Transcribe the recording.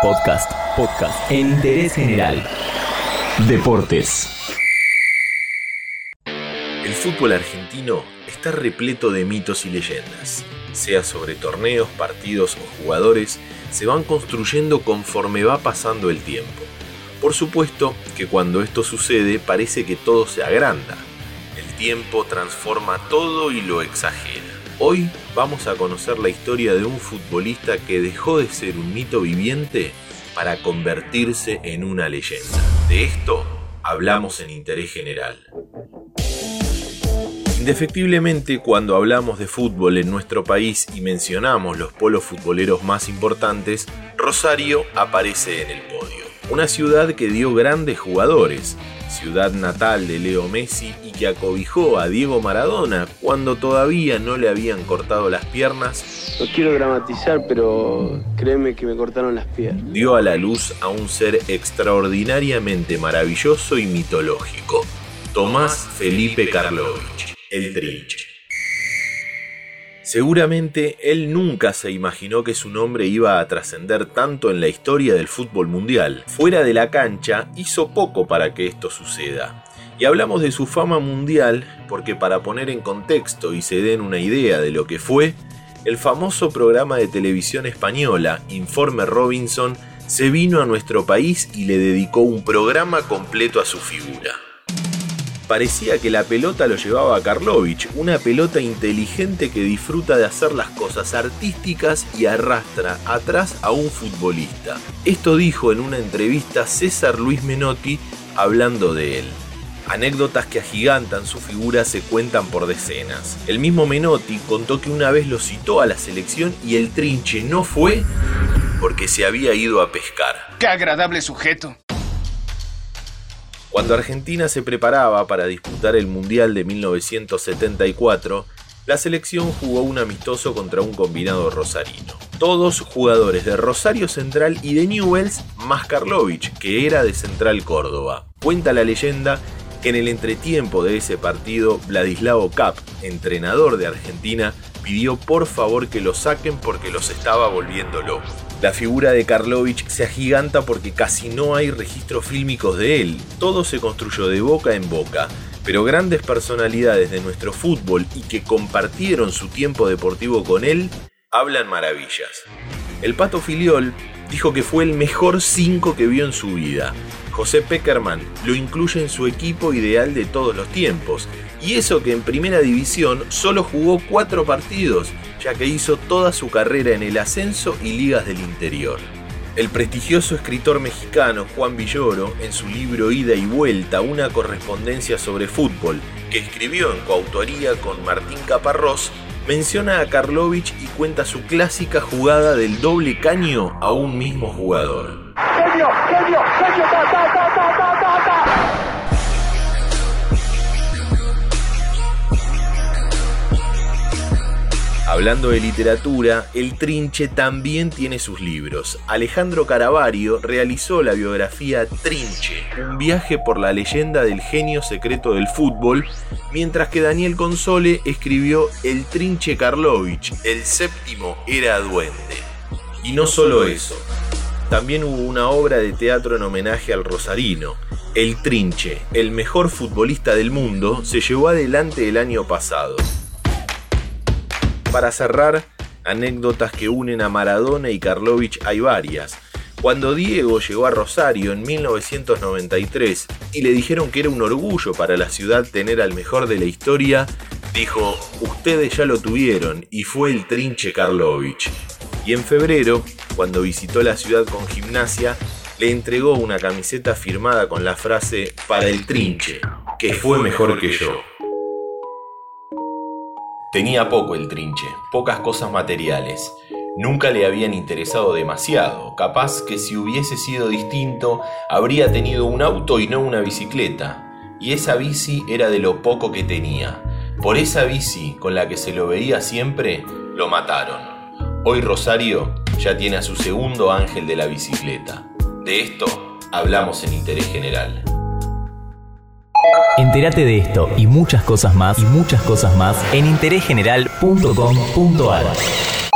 Podcast, podcast en interés general. Deportes. El fútbol argentino está repleto de mitos y leyendas, sea sobre torneos, partidos o jugadores, se van construyendo conforme va pasando el tiempo. Por supuesto que cuando esto sucede parece que todo se agranda. El tiempo transforma todo y lo exagera. Hoy vamos a conocer la historia de un futbolista que dejó de ser un mito viviente para convertirse en una leyenda. De esto hablamos en Interés General. Indefectiblemente, cuando hablamos de fútbol en nuestro país y mencionamos los polos futboleros más importantes, Rosario aparece en el podio. Una ciudad que dio grandes jugadores, ciudad natal de Leo Messi que acobijó a Diego Maradona cuando todavía no le habían cortado las piernas. No quiero dramatizar, pero créeme que me cortaron las piernas. Dio a la luz a un ser extraordinariamente maravilloso y mitológico, Tomás Felipe Karlovich, el Trinche. Seguramente él nunca se imaginó que su nombre iba a trascender tanto en la historia del fútbol mundial. Fuera de la cancha hizo poco para que esto suceda. Y hablamos de su fama mundial porque para poner en contexto y se den una idea de lo que fue, el famoso programa de televisión española, Informe Robinson, se vino a nuestro país y le dedicó un programa completo a su figura. Parecía que la pelota lo llevaba a Karlovich, una pelota inteligente que disfruta de hacer las cosas artísticas y arrastra atrás a un futbolista. Esto dijo en una entrevista César Luis Menotti hablando de él. Anécdotas que agigantan su figura se cuentan por decenas. El mismo Menotti contó que una vez lo citó a la selección y el trinche no fue porque se había ido a pescar. ¡Qué agradable sujeto! Cuando Argentina se preparaba para disputar el Mundial de 1974, la selección jugó un amistoso contra un combinado rosarino. Todos jugadores de Rosario Central y de Newells, más Karlovich, que era de Central Córdoba. Cuenta la leyenda en el entretiempo de ese partido, Vladislao Cap, entrenador de Argentina, pidió por favor que lo saquen porque los estaba volviendo locos. La figura de Karlovich se agiganta porque casi no hay registros fílmicos de él, todo se construyó de boca en boca, pero grandes personalidades de nuestro fútbol y que compartieron su tiempo deportivo con él, hablan maravillas. El Pato Filiol dijo que fue el mejor 5 que vio en su vida. José Peckerman lo incluye en su equipo ideal de todos los tiempos, y eso que en primera división solo jugó 4 partidos ya que hizo toda su carrera en el ascenso y ligas del interior. El prestigioso escritor mexicano Juan Villoro, en su libro Ida y Vuelta, una correspondencia sobre fútbol, que escribió en coautoría con Martín Caparrós, menciona a Karlovich y cuenta su clásica jugada del doble caño a un mismo jugador. Hablando de literatura, el Trinche también tiene sus libros. Alejandro Caravario realizó la biografía Trinche, un viaje por la leyenda del genio secreto del fútbol, mientras que Daniel Console escribió El Trinche Karlovich, el séptimo era duende. Y no solo eso, también hubo una obra de teatro en homenaje al Rosarino. El Trinche, el mejor futbolista del mundo, se llevó adelante el año pasado. Para cerrar, anécdotas que unen a Maradona y Karlovich hay varias. Cuando Diego llegó a Rosario en 1993 y le dijeron que era un orgullo para la ciudad tener al mejor de la historia, dijo, ustedes ya lo tuvieron y fue el trinche Karlovich. Y en febrero, cuando visitó la ciudad con gimnasia, le entregó una camiseta firmada con la frase para el trinche, que fue mejor que yo. Tenía poco el trinche, pocas cosas materiales. Nunca le habían interesado demasiado. Capaz que si hubiese sido distinto, habría tenido un auto y no una bicicleta. Y esa bici era de lo poco que tenía. Por esa bici, con la que se lo veía siempre, lo mataron. Hoy Rosario ya tiene a su segundo ángel de la bicicleta. De esto hablamos en Interés General. Entérate de esto y muchas cosas más y muchas cosas más en interésgeneral.com.ar.